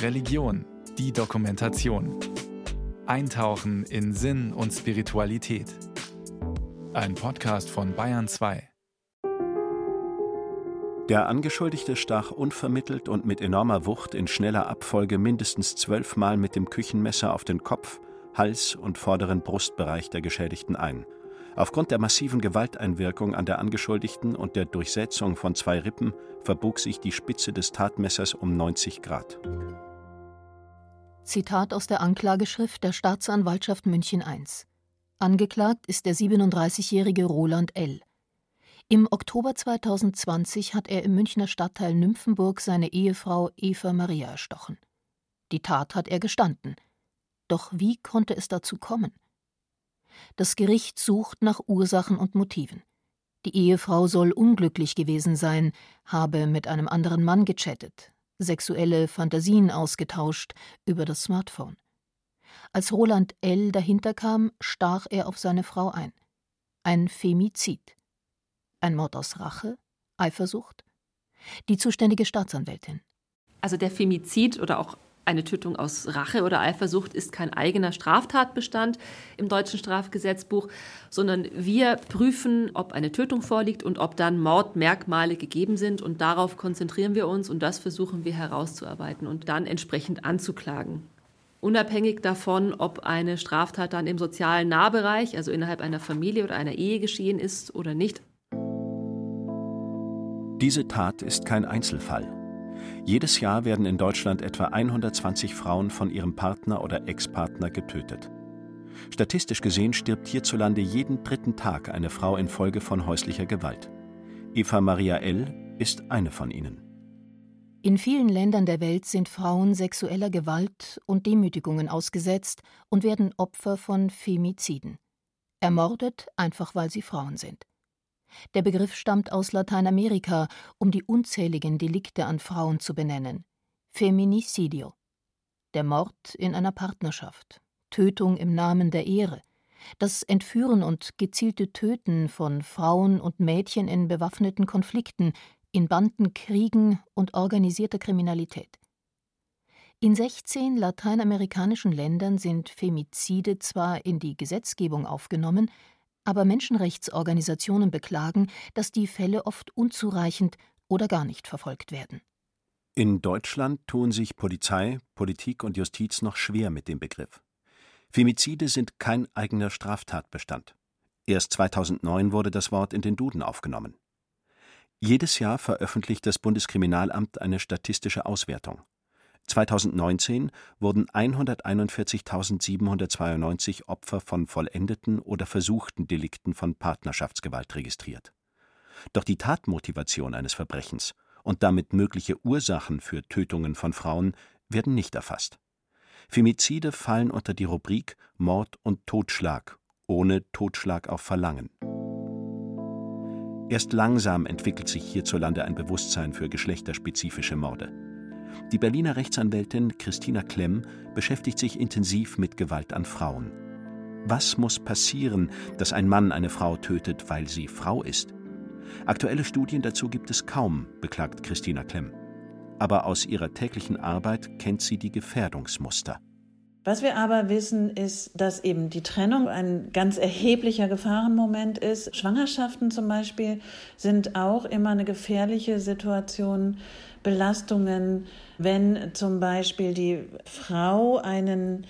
Religion, die Dokumentation. Eintauchen in Sinn und Spiritualität. Ein Podcast von Bayern 2. Der Angeschuldigte stach unvermittelt und mit enormer Wucht in schneller Abfolge mindestens zwölfmal mit dem Küchenmesser auf den Kopf, Hals und vorderen Brustbereich der Geschädigten ein. Aufgrund der massiven Gewalteinwirkung an der Angeschuldigten und der Durchsetzung von zwei Rippen verbog sich die Spitze des Tatmessers um 90 Grad. Zitat aus der Anklageschrift der Staatsanwaltschaft München I. Angeklagt ist der 37-jährige Roland L. Im Oktober 2020 hat er im Münchner Stadtteil Nymphenburg seine Ehefrau Eva Maria erstochen. Die Tat hat er gestanden. Doch wie konnte es dazu kommen? Das Gericht sucht nach Ursachen und Motiven. Die Ehefrau soll unglücklich gewesen sein, habe mit einem anderen Mann gechattet, sexuelle Fantasien ausgetauscht über das Smartphone. Als Roland L. dahinter kam, stach er auf seine Frau ein. Ein Femizid. Ein Mord aus Rache? Eifersucht? Die zuständige Staatsanwältin. Also der Femizid oder auch eine Tötung aus Rache oder Eifersucht ist kein eigener Straftatbestand im deutschen Strafgesetzbuch, sondern wir prüfen, ob eine Tötung vorliegt und ob dann Mordmerkmale gegeben sind. Und darauf konzentrieren wir uns und das versuchen wir herauszuarbeiten und dann entsprechend anzuklagen. Unabhängig davon, ob eine Straftat dann im sozialen Nahbereich, also innerhalb einer Familie oder einer Ehe geschehen ist oder nicht. Diese Tat ist kein Einzelfall. Jedes Jahr werden in Deutschland etwa 120 Frauen von ihrem Partner oder Ex-Partner getötet. Statistisch gesehen stirbt hierzulande jeden dritten Tag eine Frau infolge von häuslicher Gewalt. Eva Maria L. ist eine von ihnen. In vielen Ländern der Welt sind Frauen sexueller Gewalt und Demütigungen ausgesetzt und werden Opfer von Femiziden. Ermordet, einfach weil sie Frauen sind. Der Begriff stammt aus Lateinamerika, um die unzähligen Delikte an Frauen zu benennen. Feminicidio. Der Mord in einer Partnerschaft, Tötung im Namen der Ehre, das Entführen und gezielte Töten von Frauen und Mädchen in bewaffneten Konflikten, in Bandenkriegen und organisierter Kriminalität. In 16 lateinamerikanischen Ländern sind Femizide zwar in die Gesetzgebung aufgenommen, aber Menschenrechtsorganisationen beklagen, dass die Fälle oft unzureichend oder gar nicht verfolgt werden. In Deutschland tun sich Polizei, Politik und Justiz noch schwer mit dem Begriff. Femizide sind kein eigener Straftatbestand. Erst 2009 wurde das Wort in den Duden aufgenommen. Jedes Jahr veröffentlicht das Bundeskriminalamt eine statistische Auswertung. 2019 wurden 141.792 Opfer von vollendeten oder versuchten Delikten von Partnerschaftsgewalt registriert. Doch die Tatmotivation eines Verbrechens und damit mögliche Ursachen für Tötungen von Frauen werden nicht erfasst. Femizide fallen unter die Rubrik Mord und Totschlag ohne Totschlag auf Verlangen. Erst langsam entwickelt sich hierzulande ein Bewusstsein für geschlechterspezifische Morde. Die Berliner Rechtsanwältin Christina Klemm beschäftigt sich intensiv mit Gewalt an Frauen. Was muss passieren, dass ein Mann eine Frau tötet, weil sie Frau ist? Aktuelle Studien dazu gibt es kaum, beklagt Christina Klemm. Aber aus ihrer täglichen Arbeit kennt sie die Gefährdungsmuster. Was wir aber wissen, ist, dass eben die Trennung ein ganz erheblicher Gefahrenmoment ist. Schwangerschaften zum Beispiel sind auch immer eine gefährliche Situation. Belastungen, wenn zum Beispiel die Frau einen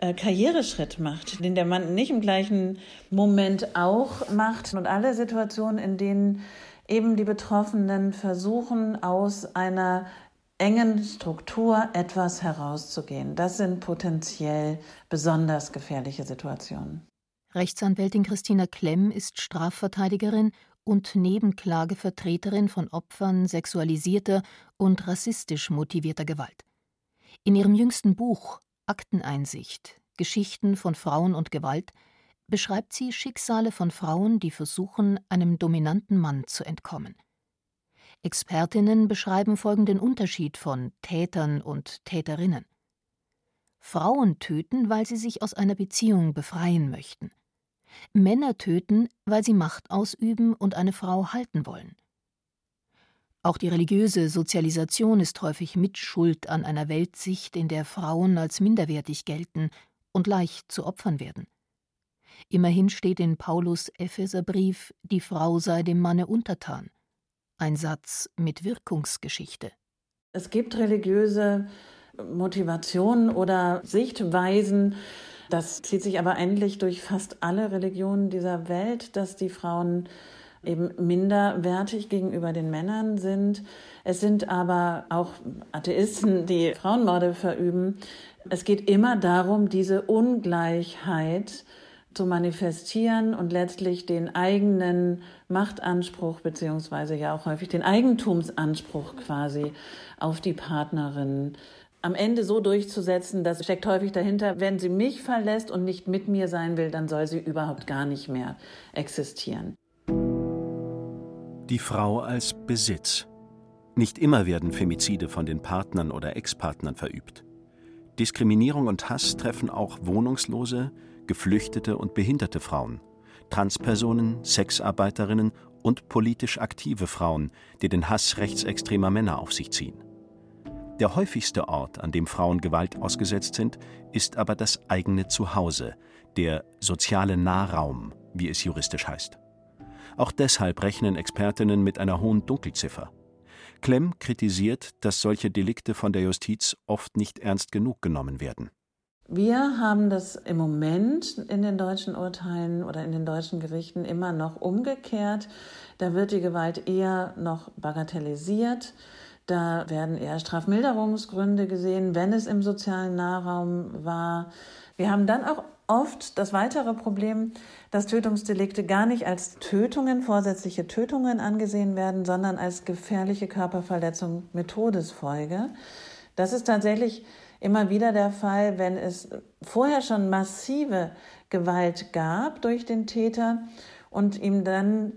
äh, Karriereschritt macht, den der Mann nicht im gleichen Moment auch macht. Und alle Situationen, in denen eben die Betroffenen versuchen, aus einer engen Struktur etwas herauszugehen. Das sind potenziell besonders gefährliche Situationen. Rechtsanwältin Christina Klemm ist Strafverteidigerin und Nebenklagevertreterin von Opfern sexualisierter und rassistisch motivierter Gewalt. In ihrem jüngsten Buch Akteneinsicht Geschichten von Frauen und Gewalt beschreibt sie Schicksale von Frauen, die versuchen, einem dominanten Mann zu entkommen. Expertinnen beschreiben folgenden Unterschied von Tätern und Täterinnen. Frauen töten, weil sie sich aus einer Beziehung befreien möchten. Männer töten, weil sie Macht ausüben und eine Frau halten wollen. Auch die religiöse Sozialisation ist häufig Mitschuld an einer Weltsicht, in der Frauen als minderwertig gelten und leicht zu Opfern werden. Immerhin steht in Paulus Epheserbrief, die Frau sei dem Manne untertan. Ein Satz mit Wirkungsgeschichte. Es gibt religiöse Motivationen oder Sichtweisen, das zieht sich aber eigentlich durch fast alle Religionen dieser Welt, dass die Frauen eben minderwertig gegenüber den Männern sind. Es sind aber auch Atheisten, die Frauenmorde verüben. Es geht immer darum, diese Ungleichheit zu manifestieren und letztlich den eigenen Machtanspruch beziehungsweise ja auch häufig den Eigentumsanspruch quasi auf die Partnerin am Ende so durchzusetzen, das steckt häufig dahinter, wenn sie mich verlässt und nicht mit mir sein will, dann soll sie überhaupt gar nicht mehr existieren. Die Frau als Besitz. Nicht immer werden Femizide von den Partnern oder Ex-Partnern verübt. Diskriminierung und Hass treffen auch wohnungslose, geflüchtete und behinderte Frauen, Transpersonen, Sexarbeiterinnen und politisch aktive Frauen, die den Hass rechtsextremer Männer auf sich ziehen. Der häufigste Ort, an dem Frauen Gewalt ausgesetzt sind, ist aber das eigene Zuhause, der soziale Nahraum, wie es juristisch heißt. Auch deshalb rechnen Expertinnen mit einer hohen Dunkelziffer. Klemm kritisiert, dass solche Delikte von der Justiz oft nicht ernst genug genommen werden. Wir haben das im Moment in den deutschen Urteilen oder in den deutschen Gerichten immer noch umgekehrt. Da wird die Gewalt eher noch bagatellisiert. Da werden eher Strafmilderungsgründe gesehen, wenn es im sozialen Nahraum war. Wir haben dann auch oft das weitere Problem, dass Tötungsdelikte gar nicht als Tötungen, vorsätzliche Tötungen angesehen werden, sondern als gefährliche Körperverletzung mit Todesfolge. Das ist tatsächlich immer wieder der Fall, wenn es vorher schon massive Gewalt gab durch den Täter und ihm dann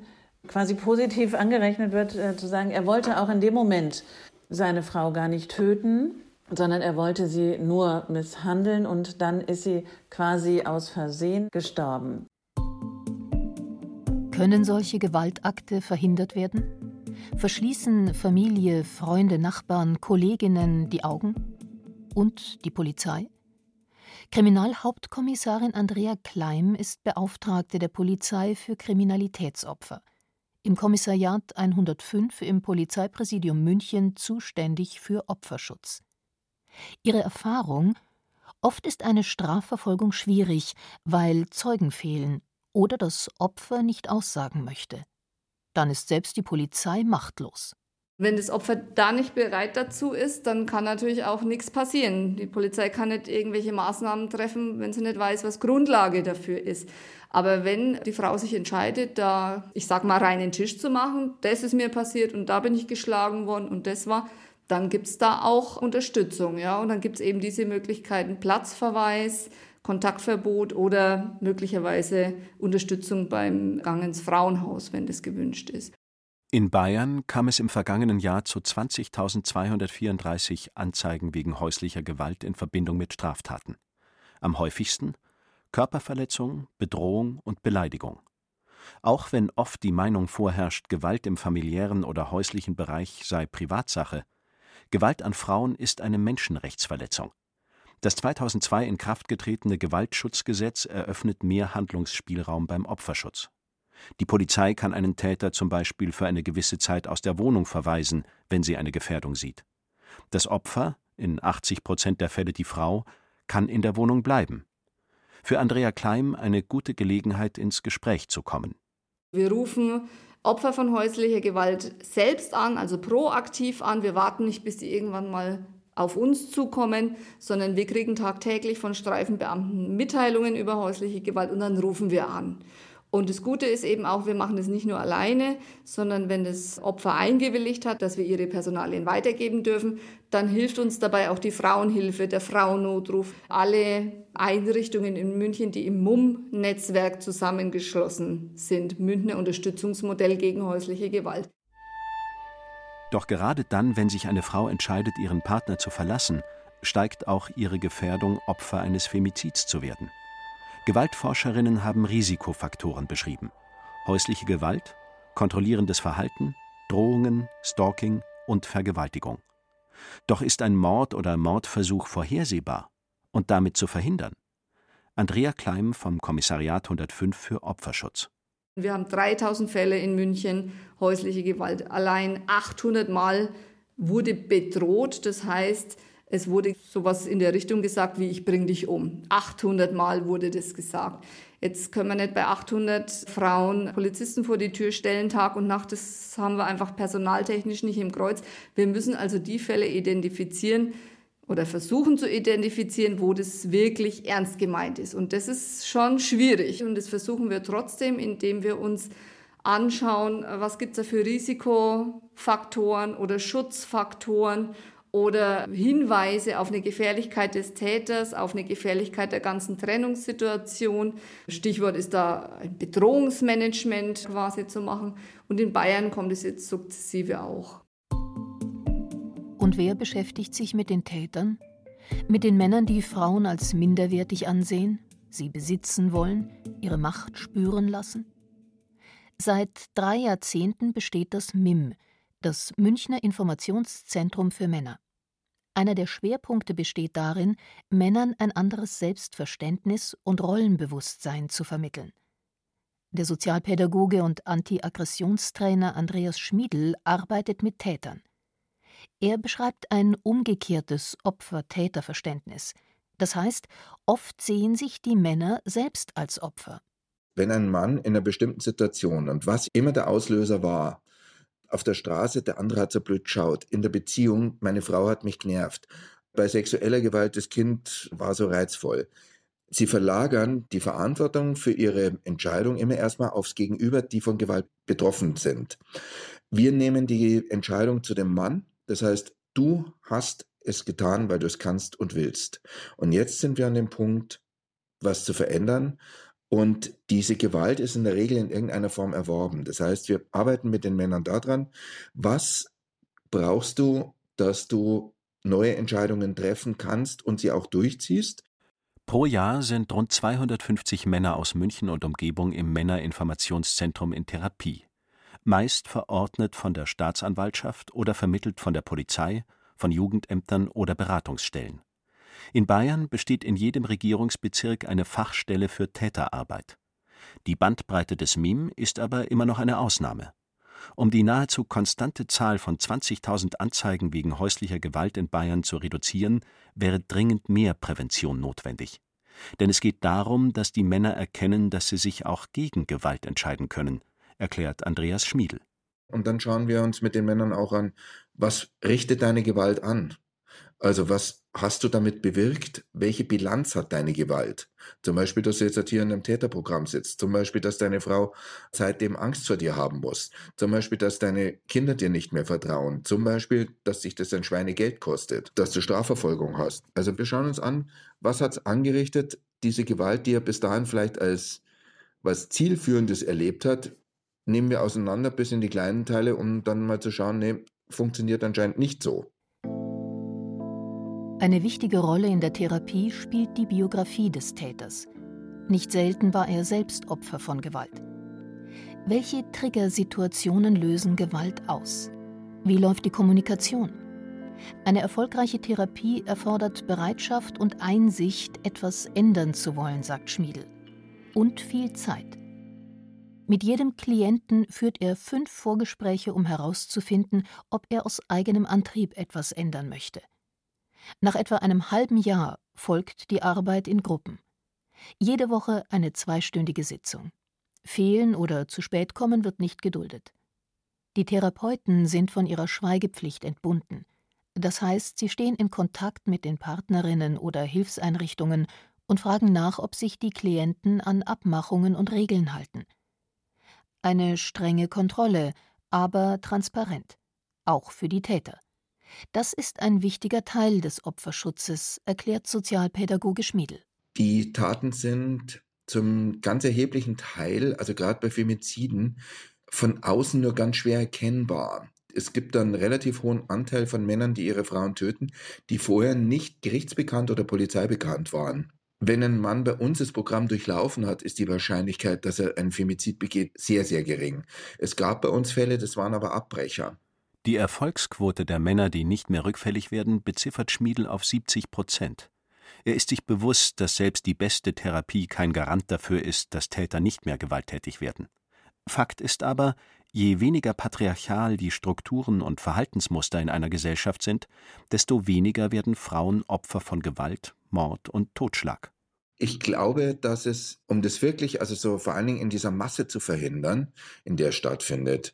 quasi positiv angerechnet wird, äh, zu sagen, er wollte auch in dem Moment seine Frau gar nicht töten, sondern er wollte sie nur misshandeln und dann ist sie quasi aus Versehen gestorben. Können solche Gewaltakte verhindert werden? Verschließen Familie, Freunde, Nachbarn, Kolleginnen die Augen? Und die Polizei? Kriminalhauptkommissarin Andrea Kleim ist Beauftragte der Polizei für Kriminalitätsopfer. Im Kommissariat 105 im Polizeipräsidium München zuständig für Opferschutz. Ihre Erfahrung Oft ist eine Strafverfolgung schwierig, weil Zeugen fehlen oder das Opfer nicht aussagen möchte. Dann ist selbst die Polizei machtlos. Wenn das Opfer da nicht bereit dazu ist, dann kann natürlich auch nichts passieren. Die Polizei kann nicht irgendwelche Maßnahmen treffen, wenn sie nicht weiß, was Grundlage dafür ist. Aber wenn die Frau sich entscheidet, da, ich sag mal, reinen Tisch zu machen, das ist mir passiert und da bin ich geschlagen worden und das war, dann gibt's da auch Unterstützung, ja. Und dann gibt's eben diese Möglichkeiten Platzverweis, Kontaktverbot oder möglicherweise Unterstützung beim Gang ins Frauenhaus, wenn das gewünscht ist. In Bayern kam es im vergangenen Jahr zu 20.234 Anzeigen wegen häuslicher Gewalt in Verbindung mit Straftaten. Am häufigsten Körperverletzung, Bedrohung und Beleidigung. Auch wenn oft die Meinung vorherrscht, Gewalt im familiären oder häuslichen Bereich sei Privatsache, Gewalt an Frauen ist eine Menschenrechtsverletzung. Das 2002 in Kraft getretene Gewaltschutzgesetz eröffnet mehr Handlungsspielraum beim Opferschutz. Die Polizei kann einen Täter zum Beispiel für eine gewisse Zeit aus der Wohnung verweisen, wenn sie eine Gefährdung sieht. Das Opfer, in 80 Prozent der Fälle die Frau, kann in der Wohnung bleiben. Für Andrea Kleim eine gute Gelegenheit, ins Gespräch zu kommen. Wir rufen Opfer von häuslicher Gewalt selbst an, also proaktiv an. Wir warten nicht, bis die irgendwann mal auf uns zukommen, sondern wir kriegen tagtäglich von Streifenbeamten Mitteilungen über häusliche Gewalt und dann rufen wir an. Und das Gute ist eben auch, wir machen das nicht nur alleine, sondern wenn das Opfer eingewilligt hat, dass wir ihre Personalien weitergeben dürfen, dann hilft uns dabei auch die Frauenhilfe, der Frauennotruf, alle Einrichtungen in München, die im MUM-Netzwerk zusammengeschlossen sind, Münchner Unterstützungsmodell gegen häusliche Gewalt. Doch gerade dann, wenn sich eine Frau entscheidet, ihren Partner zu verlassen, steigt auch ihre Gefährdung, Opfer eines Femizids zu werden. Gewaltforscherinnen haben Risikofaktoren beschrieben. Häusliche Gewalt, kontrollierendes Verhalten, Drohungen, Stalking und Vergewaltigung. Doch ist ein Mord oder Mordversuch vorhersehbar und damit zu verhindern? Andrea Kleim vom Kommissariat 105 für Opferschutz. Wir haben 3000 Fälle in München häusliche Gewalt. Allein 800 Mal wurde bedroht. Das heißt, es wurde sowas in der Richtung gesagt wie ich bring dich um. 800 Mal wurde das gesagt. Jetzt können wir nicht bei 800 Frauen Polizisten vor die Tür stellen, Tag und Nacht. Das haben wir einfach personaltechnisch nicht im Kreuz. Wir müssen also die Fälle identifizieren oder versuchen zu identifizieren, wo das wirklich ernst gemeint ist. Und das ist schon schwierig. Und das versuchen wir trotzdem, indem wir uns anschauen, was gibt es da für Risikofaktoren oder Schutzfaktoren oder Hinweise auf eine Gefährlichkeit des Täters, auf eine Gefährlichkeit der ganzen Trennungssituation. Stichwort ist da ein Bedrohungsmanagement quasi zu machen. Und in Bayern kommt es jetzt sukzessive auch. Und wer beschäftigt sich mit den Tätern? Mit den Männern, die Frauen als minderwertig ansehen, sie besitzen wollen, ihre Macht spüren lassen? Seit drei Jahrzehnten besteht das MIM, das Münchner Informationszentrum für Männer. Einer der Schwerpunkte besteht darin, Männern ein anderes Selbstverständnis und Rollenbewusstsein zu vermitteln. Der Sozialpädagoge und Anti-Aggressionstrainer Andreas Schmiedl arbeitet mit Tätern. Er beschreibt ein umgekehrtes Opfer-Täter-Verständnis. Das heißt, oft sehen sich die Männer selbst als Opfer. Wenn ein Mann in einer bestimmten Situation und was immer der Auslöser war, auf der Straße, der andere hat so blöd geschaut. In der Beziehung, meine Frau hat mich genervt. Bei sexueller Gewalt, das Kind war so reizvoll. Sie verlagern die Verantwortung für ihre Entscheidung immer erstmal aufs Gegenüber, die von Gewalt betroffen sind. Wir nehmen die Entscheidung zu dem Mann. Das heißt, du hast es getan, weil du es kannst und willst. Und jetzt sind wir an dem Punkt, was zu verändern. Und diese Gewalt ist in der Regel in irgendeiner Form erworben. Das heißt, wir arbeiten mit den Männern daran, was brauchst du, dass du neue Entscheidungen treffen kannst und sie auch durchziehst. Pro Jahr sind rund 250 Männer aus München und Umgebung im Männerinformationszentrum in Therapie. Meist verordnet von der Staatsanwaltschaft oder vermittelt von der Polizei, von Jugendämtern oder Beratungsstellen. In Bayern besteht in jedem Regierungsbezirk eine Fachstelle für Täterarbeit. Die Bandbreite des MIM ist aber immer noch eine Ausnahme. Um die nahezu konstante Zahl von 20.000 Anzeigen wegen häuslicher Gewalt in Bayern zu reduzieren, wäre dringend mehr Prävention notwendig. Denn es geht darum, dass die Männer erkennen, dass sie sich auch gegen Gewalt entscheiden können, erklärt Andreas Schmiedl. Und dann schauen wir uns mit den Männern auch an, was richtet deine Gewalt an? Also was hast du damit bewirkt? Welche Bilanz hat deine Gewalt? Zum Beispiel, dass du jetzt hier in einem Täterprogramm sitzt. Zum Beispiel, dass deine Frau seitdem Angst vor dir haben muss. Zum Beispiel, dass deine Kinder dir nicht mehr vertrauen. Zum Beispiel, dass sich das ein Schweinegeld kostet. Dass du Strafverfolgung hast. Also wir schauen uns an, was hat es angerichtet, diese Gewalt, die er bis dahin vielleicht als was Zielführendes erlebt hat, nehmen wir auseinander bis in die kleinen Teile, um dann mal zu schauen, nee, funktioniert anscheinend nicht so. Eine wichtige Rolle in der Therapie spielt die Biografie des Täters. Nicht selten war er selbst Opfer von Gewalt. Welche Triggersituationen lösen Gewalt aus? Wie läuft die Kommunikation? Eine erfolgreiche Therapie erfordert Bereitschaft und Einsicht, etwas ändern zu wollen, sagt Schmiedel. Und viel Zeit. Mit jedem Klienten führt er fünf Vorgespräche, um herauszufinden, ob er aus eigenem Antrieb etwas ändern möchte. Nach etwa einem halben Jahr folgt die Arbeit in Gruppen. Jede Woche eine zweistündige Sitzung. Fehlen oder zu spät kommen wird nicht geduldet. Die Therapeuten sind von ihrer Schweigepflicht entbunden. Das heißt, sie stehen in Kontakt mit den Partnerinnen oder Hilfseinrichtungen und fragen nach, ob sich die Klienten an Abmachungen und Regeln halten. Eine strenge Kontrolle, aber transparent, auch für die Täter. Das ist ein wichtiger Teil des Opferschutzes, erklärt Sozialpädagoge Schmiedel. Die Taten sind zum ganz erheblichen Teil, also gerade bei Femiziden, von außen nur ganz schwer erkennbar. Es gibt einen relativ hohen Anteil von Männern, die ihre Frauen töten, die vorher nicht gerichtsbekannt oder polizeibekannt waren. Wenn ein Mann bei uns das Programm durchlaufen hat, ist die Wahrscheinlichkeit, dass er einen Femizid begeht, sehr, sehr gering. Es gab bei uns Fälle, das waren aber Abbrecher. Die Erfolgsquote der Männer, die nicht mehr rückfällig werden, beziffert Schmiedel auf 70 Prozent. Er ist sich bewusst, dass selbst die beste Therapie kein Garant dafür ist, dass Täter nicht mehr gewalttätig werden. Fakt ist aber, je weniger patriarchal die Strukturen und Verhaltensmuster in einer Gesellschaft sind, desto weniger werden Frauen Opfer von Gewalt, Mord und Totschlag. Ich glaube, dass es, um das wirklich, also so vor allen Dingen in dieser Masse zu verhindern, in der stattfindet,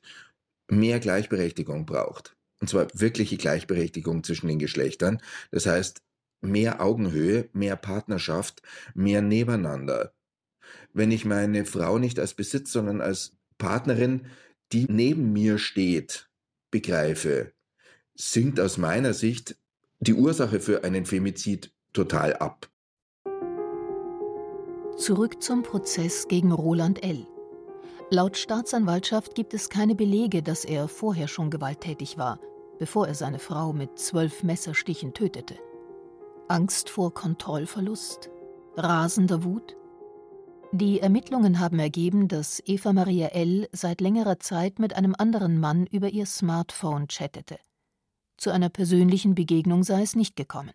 mehr Gleichberechtigung braucht. Und zwar wirkliche Gleichberechtigung zwischen den Geschlechtern. Das heißt, mehr Augenhöhe, mehr Partnerschaft, mehr Nebeneinander. Wenn ich meine Frau nicht als Besitz, sondern als Partnerin, die neben mir steht, begreife, sinkt aus meiner Sicht die Ursache für einen Femizid total ab. Zurück zum Prozess gegen Roland L. Laut Staatsanwaltschaft gibt es keine Belege, dass er vorher schon gewalttätig war, bevor er seine Frau mit zwölf Messerstichen tötete. Angst vor Kontrollverlust? Rasender Wut? Die Ermittlungen haben ergeben, dass Eva Maria L. seit längerer Zeit mit einem anderen Mann über ihr Smartphone chattete. Zu einer persönlichen Begegnung sei es nicht gekommen.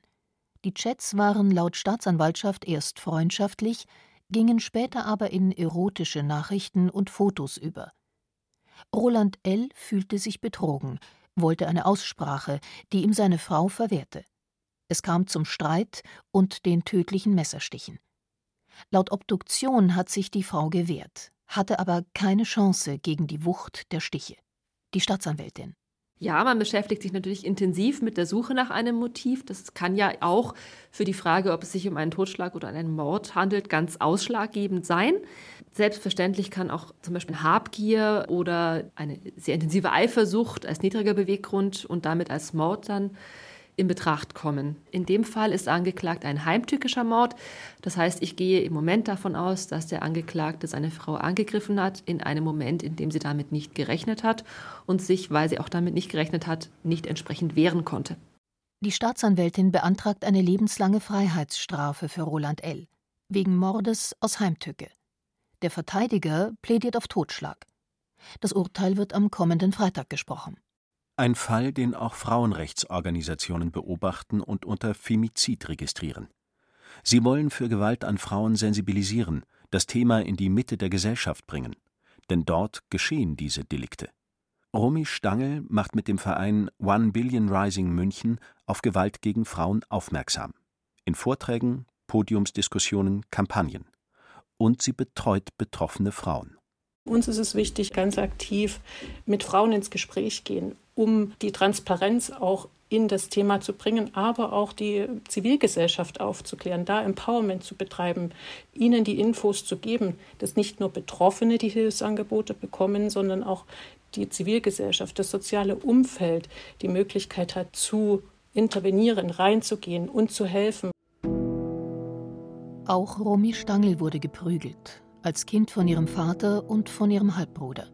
Die Chats waren laut Staatsanwaltschaft erst freundschaftlich, gingen später aber in erotische Nachrichten und Fotos über. Roland L. fühlte sich betrogen, wollte eine Aussprache, die ihm seine Frau verwehrte. Es kam zum Streit und den tödlichen Messerstichen. Laut Obduktion hat sich die Frau gewehrt, hatte aber keine Chance gegen die Wucht der Stiche. Die Staatsanwältin. Ja, man beschäftigt sich natürlich intensiv mit der Suche nach einem Motiv. Das kann ja auch für die Frage, ob es sich um einen Totschlag oder einen Mord handelt, ganz ausschlaggebend sein. Selbstverständlich kann auch zum Beispiel Habgier oder eine sehr intensive Eifersucht als niedriger Beweggrund und damit als Mord dann in Betracht kommen. In dem Fall ist angeklagt ein heimtückischer Mord. Das heißt, ich gehe im Moment davon aus, dass der Angeklagte seine Frau angegriffen hat, in einem Moment, in dem sie damit nicht gerechnet hat und sich, weil sie auch damit nicht gerechnet hat, nicht entsprechend wehren konnte. Die Staatsanwältin beantragt eine lebenslange Freiheitsstrafe für Roland L. wegen Mordes aus Heimtücke. Der Verteidiger plädiert auf Totschlag. Das Urteil wird am kommenden Freitag gesprochen. Ein Fall, den auch Frauenrechtsorganisationen beobachten und unter Femizid registrieren. Sie wollen für Gewalt an Frauen sensibilisieren, das Thema in die Mitte der Gesellschaft bringen. Denn dort geschehen diese Delikte. Romy Stangl macht mit dem Verein One Billion Rising München auf Gewalt gegen Frauen aufmerksam. In Vorträgen, Podiumsdiskussionen, Kampagnen. Und sie betreut betroffene Frauen. Uns ist es wichtig, ganz aktiv mit Frauen ins Gespräch gehen, um die Transparenz auch in das Thema zu bringen, aber auch die Zivilgesellschaft aufzuklären, da Empowerment zu betreiben, ihnen die Infos zu geben, dass nicht nur Betroffene die Hilfsangebote bekommen, sondern auch die Zivilgesellschaft, das soziale Umfeld die Möglichkeit hat zu intervenieren, reinzugehen und zu helfen. Auch Romy Stangl wurde geprügelt, als Kind von ihrem Vater und von ihrem Halbbruder,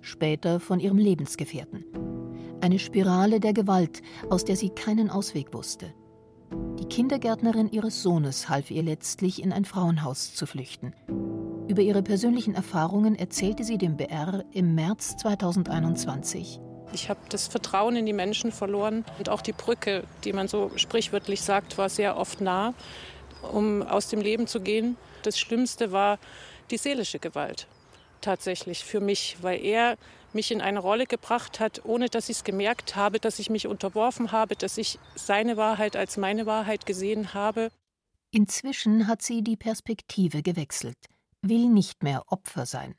später von ihrem Lebensgefährten. Eine Spirale der Gewalt, aus der sie keinen Ausweg wusste. Die Kindergärtnerin ihres Sohnes half ihr letztlich, in ein Frauenhaus zu flüchten. Über ihre persönlichen Erfahrungen erzählte sie dem BR im März 2021. Ich habe das Vertrauen in die Menschen verloren und auch die Brücke, die man so sprichwörtlich sagt, war sehr oft nah, um aus dem Leben zu gehen. Das Schlimmste war die seelische Gewalt tatsächlich für mich, weil er mich in eine Rolle gebracht hat, ohne dass ich es gemerkt habe, dass ich mich unterworfen habe, dass ich seine Wahrheit als meine Wahrheit gesehen habe. Inzwischen hat sie die Perspektive gewechselt, will nicht mehr Opfer sein.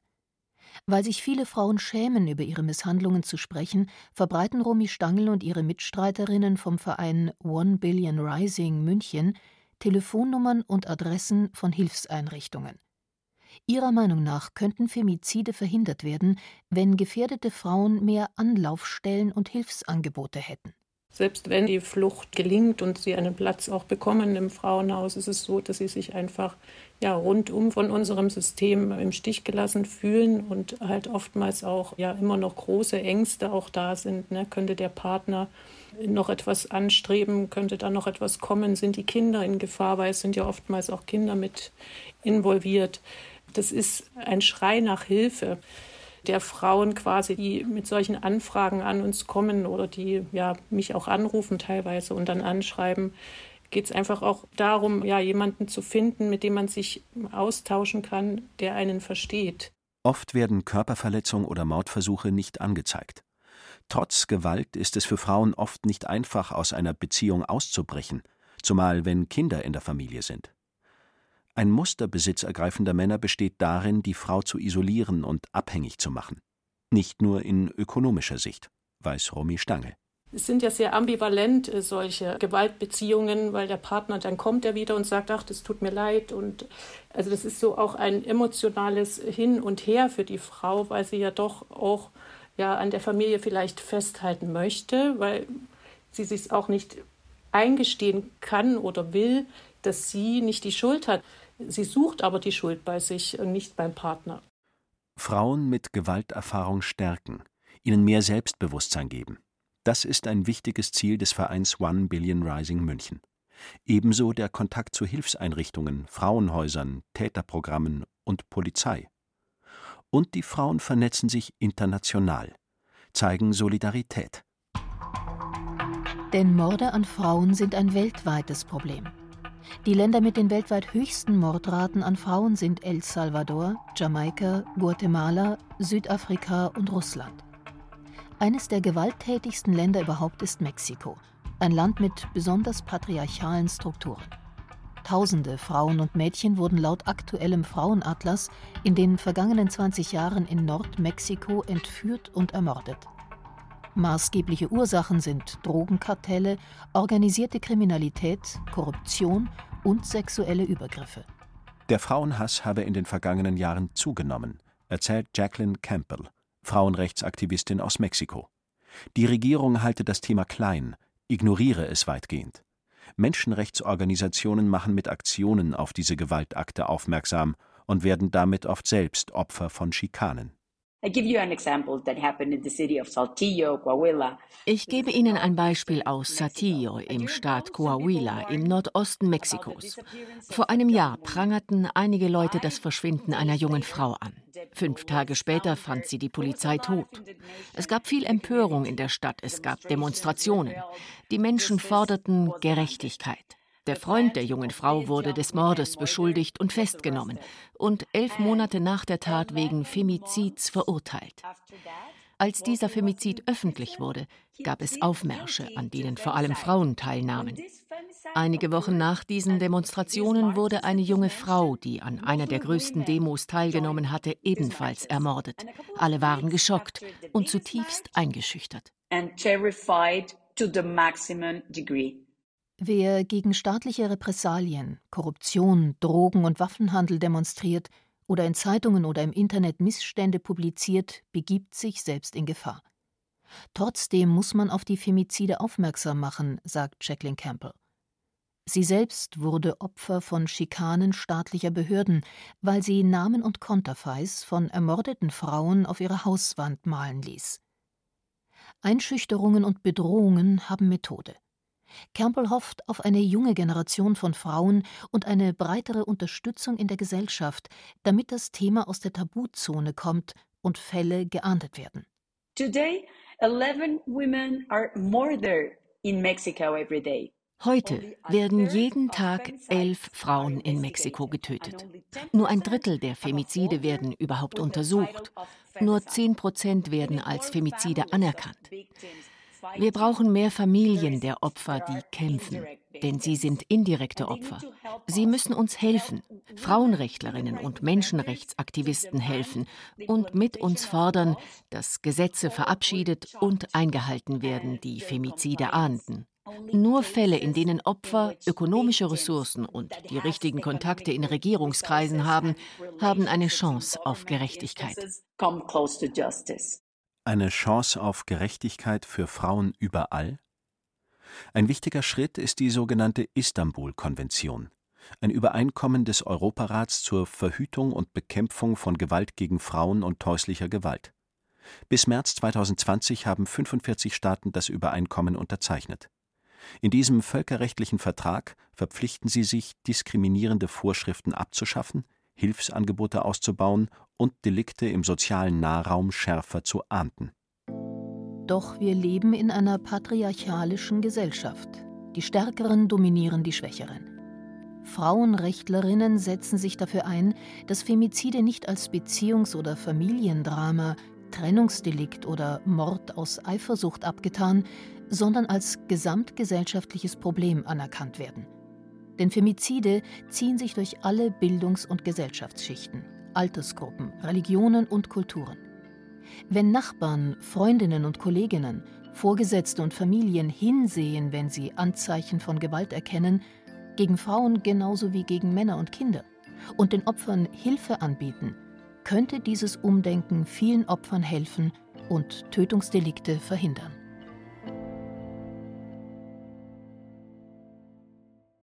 Weil sich viele Frauen schämen, über ihre Misshandlungen zu sprechen, verbreiten Romy Stangl und ihre Mitstreiterinnen vom Verein One Billion Rising München Telefonnummern und Adressen von Hilfseinrichtungen. Ihrer Meinung nach könnten Femizide verhindert werden, wenn gefährdete Frauen mehr Anlaufstellen und Hilfsangebote hätten. Selbst wenn die Flucht gelingt und sie einen Platz auch bekommen im Frauenhaus, ist es so, dass sie sich einfach ja, rundum von unserem System im Stich gelassen fühlen und halt oftmals auch ja immer noch große Ängste auch da sind. Ne? Könnte der Partner noch etwas anstreben, könnte da noch etwas kommen, sind die Kinder in Gefahr, weil es sind ja oftmals auch Kinder mit involviert. Das ist ein Schrei nach Hilfe der Frauen quasi, die mit solchen Anfragen an uns kommen oder die ja mich auch anrufen teilweise und dann anschreiben, geht es einfach auch darum, ja, jemanden zu finden, mit dem man sich austauschen kann, der einen versteht. Oft werden Körperverletzungen oder Mordversuche nicht angezeigt. Trotz Gewalt ist es für Frauen oft nicht einfach, aus einer Beziehung auszubrechen, zumal wenn Kinder in der Familie sind. Ein Muster besitzergreifender Männer besteht darin, die Frau zu isolieren und abhängig zu machen. Nicht nur in ökonomischer Sicht, weiß Romy Stange. Es sind ja sehr ambivalent äh, solche Gewaltbeziehungen, weil der Partner, dann kommt er wieder und sagt, ach, das tut mir leid. Und also das ist so auch ein emotionales Hin und Her für die Frau, weil sie ja doch auch ja an der Familie vielleicht festhalten möchte, weil sie sich auch nicht eingestehen kann oder will, dass sie nicht die Schuld hat. Sie sucht aber die Schuld bei sich und nicht beim Partner. Frauen mit Gewalterfahrung stärken, ihnen mehr Selbstbewusstsein geben. Das ist ein wichtiges Ziel des Vereins One Billion Rising München. Ebenso der Kontakt zu Hilfseinrichtungen, Frauenhäusern, Täterprogrammen und Polizei. Und die Frauen vernetzen sich international, zeigen Solidarität. Denn Morde an Frauen sind ein weltweites Problem. Die Länder mit den weltweit höchsten Mordraten an Frauen sind El Salvador, Jamaika, Guatemala, Südafrika und Russland. Eines der gewalttätigsten Länder überhaupt ist Mexiko, ein Land mit besonders patriarchalen Strukturen. Tausende Frauen und Mädchen wurden laut aktuellem Frauenatlas in den vergangenen 20 Jahren in Nordmexiko entführt und ermordet. Maßgebliche Ursachen sind Drogenkartelle, organisierte Kriminalität, Korruption und sexuelle Übergriffe. Der Frauenhass habe in den vergangenen Jahren zugenommen, erzählt Jacqueline Campbell, Frauenrechtsaktivistin aus Mexiko. Die Regierung halte das Thema klein, ignoriere es weitgehend. Menschenrechtsorganisationen machen mit Aktionen auf diese Gewaltakte aufmerksam und werden damit oft selbst Opfer von Schikanen. Ich gebe Ihnen ein Beispiel aus Saltillo im Staat Coahuila im Nordosten Mexikos. Vor einem Jahr prangerten einige Leute das Verschwinden einer jungen Frau an. Fünf Tage später fand sie die Polizei tot. Es gab viel Empörung in der Stadt, es gab Demonstrationen. Die Menschen forderten Gerechtigkeit. Der Freund der jungen Frau wurde des Mordes beschuldigt und festgenommen und elf Monate nach der Tat wegen Femizids verurteilt. Als dieser Femizid öffentlich wurde, gab es Aufmärsche, an denen vor allem Frauen teilnahmen. Einige Wochen nach diesen Demonstrationen wurde eine junge Frau, die an einer der größten Demos teilgenommen hatte, ebenfalls ermordet. Alle waren geschockt und zutiefst eingeschüchtert. Wer gegen staatliche Repressalien, Korruption, Drogen und Waffenhandel demonstriert oder in Zeitungen oder im Internet Missstände publiziert, begibt sich selbst in Gefahr. Trotzdem muss man auf die Femizide aufmerksam machen, sagt Jacqueline Campbell. Sie selbst wurde Opfer von Schikanen staatlicher Behörden, weil sie Namen und Konterfeis von ermordeten Frauen auf ihre Hauswand malen ließ. Einschüchterungen und Bedrohungen haben Methode. Campbell hofft auf eine junge Generation von Frauen und eine breitere Unterstützung in der Gesellschaft, damit das Thema aus der Tabuzone kommt und Fälle geahndet werden. Today, 11 women are murdered in Mexico every day. Heute werden jeden Tag elf Frauen in Mexiko getötet. Nur ein Drittel der Femizide werden überhaupt untersucht. Nur zehn Prozent werden als Femizide anerkannt. Wir brauchen mehr Familien der Opfer, die kämpfen, denn sie sind indirekte Opfer. Sie müssen uns helfen, Frauenrechtlerinnen und Menschenrechtsaktivisten helfen und mit uns fordern, dass Gesetze verabschiedet und eingehalten werden, die Femizide ahnden. Nur Fälle, in denen Opfer ökonomische Ressourcen und die richtigen Kontakte in Regierungskreisen haben, haben eine Chance auf Gerechtigkeit eine Chance auf Gerechtigkeit für Frauen überall? Ein wichtiger Schritt ist die sogenannte Istanbul-Konvention, ein Übereinkommen des Europarats zur Verhütung und Bekämpfung von Gewalt gegen Frauen und häuslicher Gewalt. Bis März 2020 haben 45 Staaten das Übereinkommen unterzeichnet. In diesem völkerrechtlichen Vertrag verpflichten sie sich, diskriminierende Vorschriften abzuschaffen, Hilfsangebote auszubauen und Delikte im sozialen Nahraum schärfer zu ahnden. Doch wir leben in einer patriarchalischen Gesellschaft. Die Stärkeren dominieren die Schwächeren. Frauenrechtlerinnen setzen sich dafür ein, dass Femizide nicht als Beziehungs- oder Familiendrama, Trennungsdelikt oder Mord aus Eifersucht abgetan, sondern als gesamtgesellschaftliches Problem anerkannt werden. Denn Femizide ziehen sich durch alle Bildungs- und Gesellschaftsschichten, Altersgruppen, Religionen und Kulturen. Wenn Nachbarn, Freundinnen und Kolleginnen, Vorgesetzte und Familien hinsehen, wenn sie Anzeichen von Gewalt erkennen, gegen Frauen genauso wie gegen Männer und Kinder, und den Opfern Hilfe anbieten, könnte dieses Umdenken vielen Opfern helfen und Tötungsdelikte verhindern.